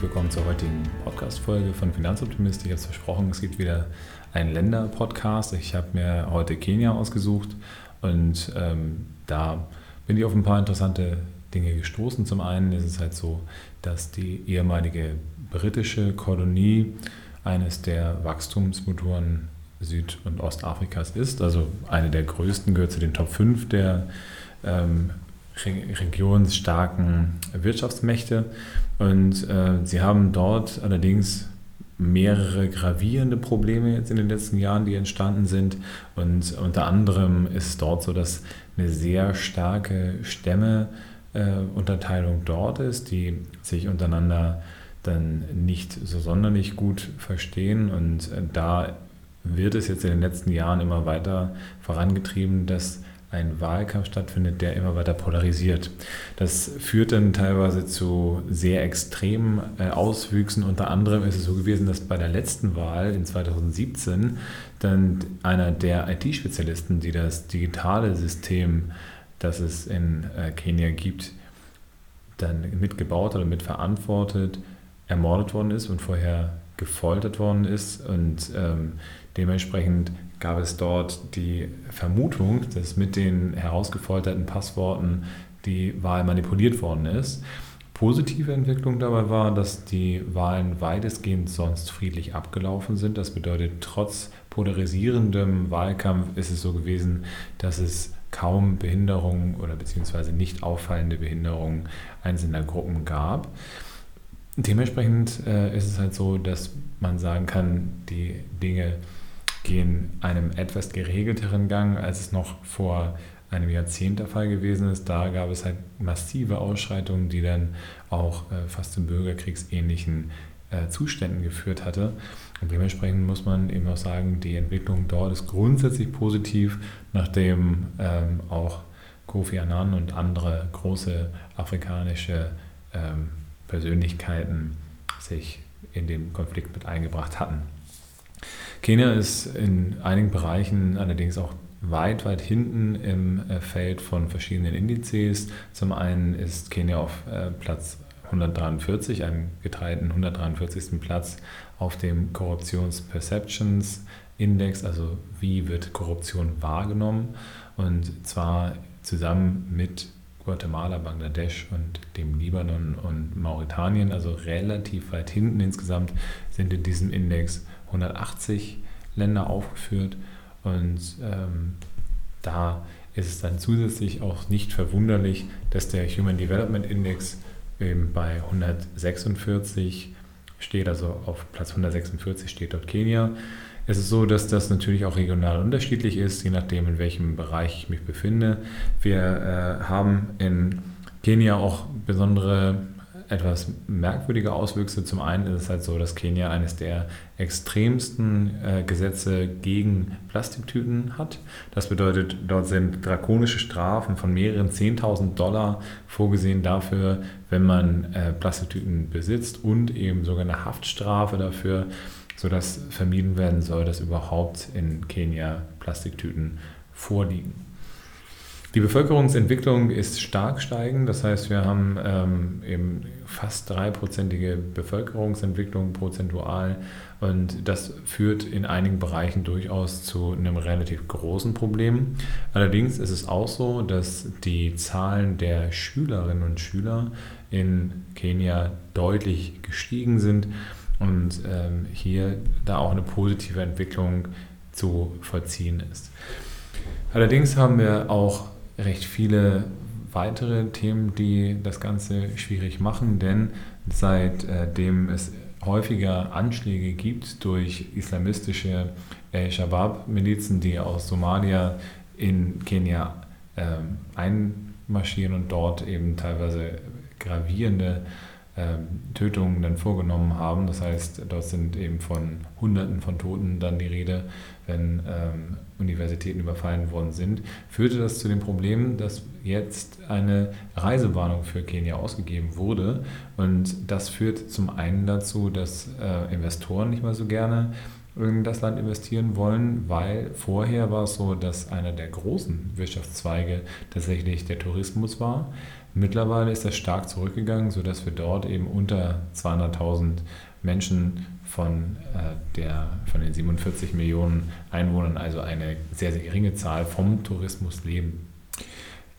Willkommen zur heutigen Podcast-Folge von Finanzoptimist. Ich habe es versprochen, es gibt wieder einen Länder-Podcast. Ich habe mir heute Kenia ausgesucht und ähm, da bin ich auf ein paar interessante Dinge gestoßen. Zum einen ist es halt so, dass die ehemalige britische Kolonie eines der Wachstumsmotoren Süd- und Ostafrikas ist. Also eine der größten, gehört zu den Top 5 der ähm, regionsstarken Wirtschaftsmächte. Und äh, sie haben dort allerdings mehrere gravierende Probleme jetzt in den letzten Jahren, die entstanden sind. Und unter anderem ist es dort so, dass eine sehr starke Stämmeunterteilung äh, dort ist, die sich untereinander dann nicht so sonderlich gut verstehen. Und äh, da wird es jetzt in den letzten Jahren immer weiter vorangetrieben, dass ein Wahlkampf stattfindet, der immer weiter polarisiert. Das führt dann teilweise zu sehr extremen äh, Auswüchsen. Unter anderem ist es so gewesen, dass bei der letzten Wahl in 2017 dann einer der IT-Spezialisten, die das digitale System, das es in äh, Kenia gibt, dann mitgebaut oder mitverantwortet, ermordet worden ist und vorher gefoltert worden ist und ähm, dementsprechend gab es dort die Vermutung, dass mit den herausgefolterten Passworten die Wahl manipuliert worden ist. Positive Entwicklung dabei war, dass die Wahlen weitestgehend sonst friedlich abgelaufen sind. Das bedeutet, trotz polarisierendem Wahlkampf ist es so gewesen, dass es kaum Behinderungen oder beziehungsweise nicht auffallende Behinderungen einzelner Gruppen gab. Dementsprechend äh, ist es halt so, dass man sagen kann, die Dinge gehen einem etwas geregelteren Gang, als es noch vor einem Jahrzehnt der Fall gewesen ist. Da gab es halt massive Ausschreitungen, die dann auch äh, fast zu bürgerkriegsähnlichen äh, Zuständen geführt hatte. Und dementsprechend muss man eben auch sagen, die Entwicklung dort ist grundsätzlich positiv, nachdem ähm, auch Kofi Annan und andere große afrikanische ähm, Persönlichkeiten sich in den Konflikt mit eingebracht hatten. Kenia ist in einigen Bereichen allerdings auch weit, weit hinten im äh, Feld von verschiedenen Indizes. Zum einen ist Kenia auf äh, Platz 143, einem geteilten 143. Platz auf dem Korruptions Perceptions Index, also wie wird Korruption wahrgenommen und zwar zusammen mit Guatemala, Bangladesch und dem Libanon und Mauretanien, also relativ weit hinten insgesamt sind in diesem Index 180 Länder aufgeführt und ähm, da ist es dann zusätzlich auch nicht verwunderlich, dass der Human Development Index eben bei 146 steht, also auf Platz 146 steht dort Kenia. Es ist so, dass das natürlich auch regional unterschiedlich ist, je nachdem, in welchem Bereich ich mich befinde. Wir äh, haben in Kenia auch besondere etwas merkwürdige Auswüchse. Zum einen ist es halt so, dass Kenia eines der extremsten äh, Gesetze gegen Plastiktüten hat. Das bedeutet, dort sind drakonische Strafen von mehreren 10.000 Dollar vorgesehen dafür, wenn man äh, Plastiktüten besitzt und eben sogar eine Haftstrafe dafür, sodass vermieden werden soll, dass überhaupt in Kenia Plastiktüten vorliegen. Die Bevölkerungsentwicklung ist stark steigend, das heißt, wir haben ähm, eben fast dreiprozentige Bevölkerungsentwicklung prozentual und das führt in einigen Bereichen durchaus zu einem relativ großen Problem. Allerdings ist es auch so, dass die Zahlen der Schülerinnen und Schüler in Kenia deutlich gestiegen sind und ähm, hier da auch eine positive Entwicklung zu vollziehen ist. Allerdings haben wir auch recht viele weitere Themen, die das Ganze schwierig machen, denn seitdem es häufiger Anschläge gibt durch islamistische äh, Shabab-Milizen, die aus Somalia in Kenia äh, einmarschieren und dort eben teilweise gravierende ähm, Tötungen dann vorgenommen haben. Das heißt, dort sind eben von Hunderten von Toten dann die Rede, wenn ähm, Universitäten überfallen worden sind, führte das zu dem Problem, dass jetzt eine Reisewarnung für Kenia ausgegeben wurde. Und das führt zum einen dazu, dass äh, Investoren nicht mehr so gerne in das Land investieren wollen, weil vorher war es so, dass einer der großen Wirtschaftszweige tatsächlich der Tourismus war. Mittlerweile ist das stark zurückgegangen, sodass wir dort eben unter 200.000 Menschen von, äh, der, von den 47 Millionen Einwohnern, also eine sehr, sehr geringe Zahl, vom Tourismus leben.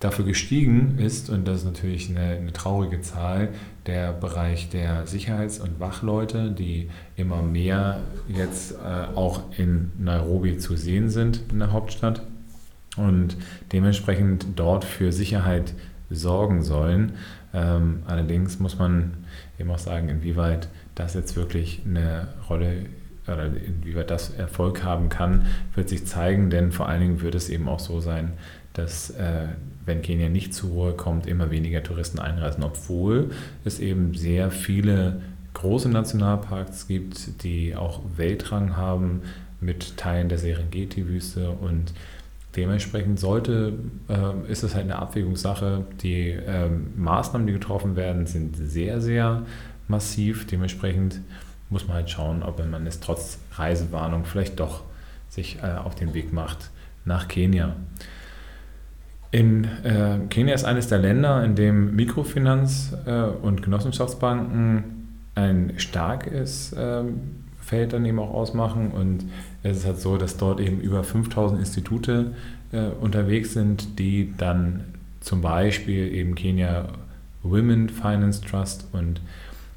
Dafür gestiegen ist, und das ist natürlich eine, eine, traurige Zahl, der Bereich der Sicherheits- und Wachleute, die immer mehr jetzt äh, auch in Nairobi zu sehen sind, in der Hauptstadt, und dementsprechend dort für Sicherheit sorgen sollen. Ähm, allerdings muss man eben auch sagen, inwieweit das jetzt wirklich eine Rolle oder inwieweit das Erfolg haben kann, wird sich zeigen, denn vor allen Dingen wird es eben auch so sein, dass äh, wenn Kenia nicht zur Ruhe kommt, immer weniger Touristen einreisen, obwohl es eben sehr viele große Nationalparks gibt, die auch Weltrang haben mit Teilen der Serengeti-Wüste und Dementsprechend sollte, äh, ist es halt eine Abwägungssache. Die äh, Maßnahmen, die getroffen werden, sind sehr, sehr massiv. Dementsprechend muss man halt schauen, ob man es trotz Reisewarnung vielleicht doch sich äh, auf den Weg macht nach Kenia. In äh, Kenia ist eines der Länder, in dem Mikrofinanz- äh, und Genossenschaftsbanken ein starkes ähm, Feld dann eben auch ausmachen. Und es ist halt so, dass dort eben über 5000 Institute äh, unterwegs sind, die dann zum Beispiel eben Kenia Women Finance Trust und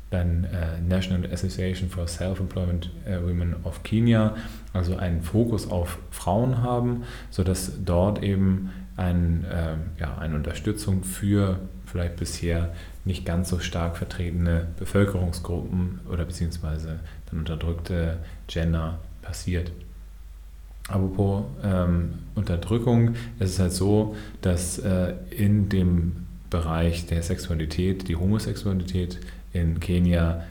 dann äh, National Association for Self-Employment äh, Women of Kenya, also einen Fokus auf Frauen haben, sodass dort eben ein, äh, ja, eine Unterstützung für vielleicht bisher nicht ganz so stark vertretene Bevölkerungsgruppen oder beziehungsweise dann unterdrückte Gender passiert. Apropos ähm, Unterdrückung, es ist halt so, dass äh, in dem Bereich der Sexualität, die Homosexualität in Kenia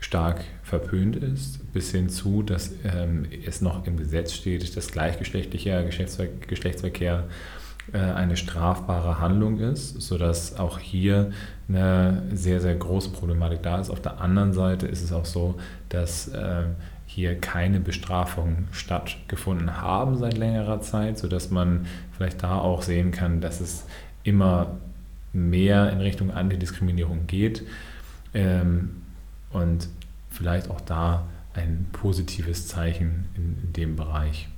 stark verpönt ist, bis hin zu, dass ähm, es noch im Gesetz steht, dass gleichgeschlechtlicher Geschlechtsver Geschlechtsverkehr eine strafbare Handlung ist, sodass auch hier eine sehr, sehr große Problematik da ist. Auf der anderen Seite ist es auch so, dass äh, hier keine Bestrafungen stattgefunden haben seit längerer Zeit, sodass man vielleicht da auch sehen kann, dass es immer mehr in Richtung Antidiskriminierung geht ähm, und vielleicht auch da ein positives Zeichen in dem Bereich.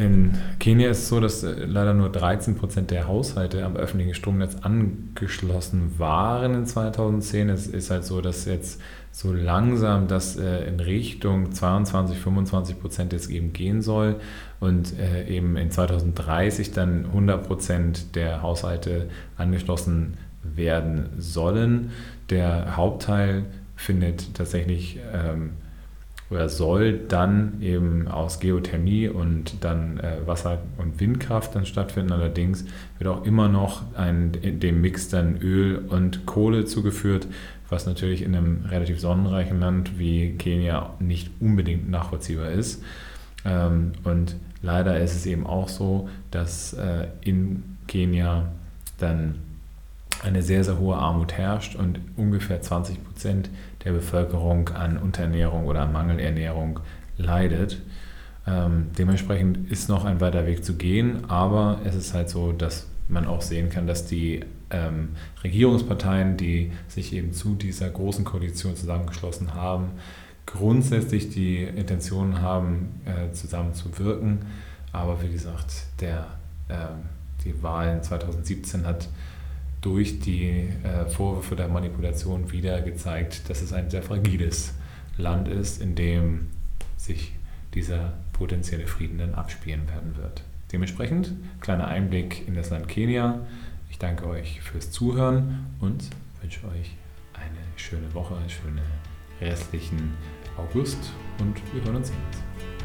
In Kenia ist es so, dass äh, leider nur 13 Prozent der Haushalte am öffentlichen Stromnetz angeschlossen waren in 2010. Es ist halt so, dass jetzt so langsam das äh, in Richtung 22, 25 Prozent jetzt eben gehen soll und äh, eben in 2030 dann 100 Prozent der Haushalte angeschlossen werden sollen. Der Hauptteil findet tatsächlich ähm, oder soll dann eben aus Geothermie und dann äh, Wasser- und Windkraft dann stattfinden. Allerdings wird auch immer noch ein, dem Mix dann Öl und Kohle zugeführt, was natürlich in einem relativ sonnenreichen Land wie Kenia nicht unbedingt nachvollziehbar ist. Ähm, und leider ist es eben auch so, dass äh, in Kenia dann eine sehr, sehr hohe Armut herrscht und ungefähr 20 Prozent der Bevölkerung an Unterernährung oder an Mangelernährung leidet. Ähm, dementsprechend ist noch ein weiter Weg zu gehen, aber es ist halt so, dass man auch sehen kann, dass die ähm, Regierungsparteien, die sich eben zu dieser großen Koalition zusammengeschlossen haben, grundsätzlich die Intention haben, äh, zusammen. Aber wie gesagt, der, äh, die Wahlen 2017 hat durch die äh, Vorwürfe der Manipulation wieder gezeigt, dass es ein sehr fragiles Land ist, in dem sich dieser potenzielle Frieden dann abspielen werden wird. Dementsprechend kleiner Einblick in das Land Kenia. Ich danke euch fürs Zuhören und wünsche euch eine schöne Woche, einen schönen restlichen August und wir hören uns jetzt.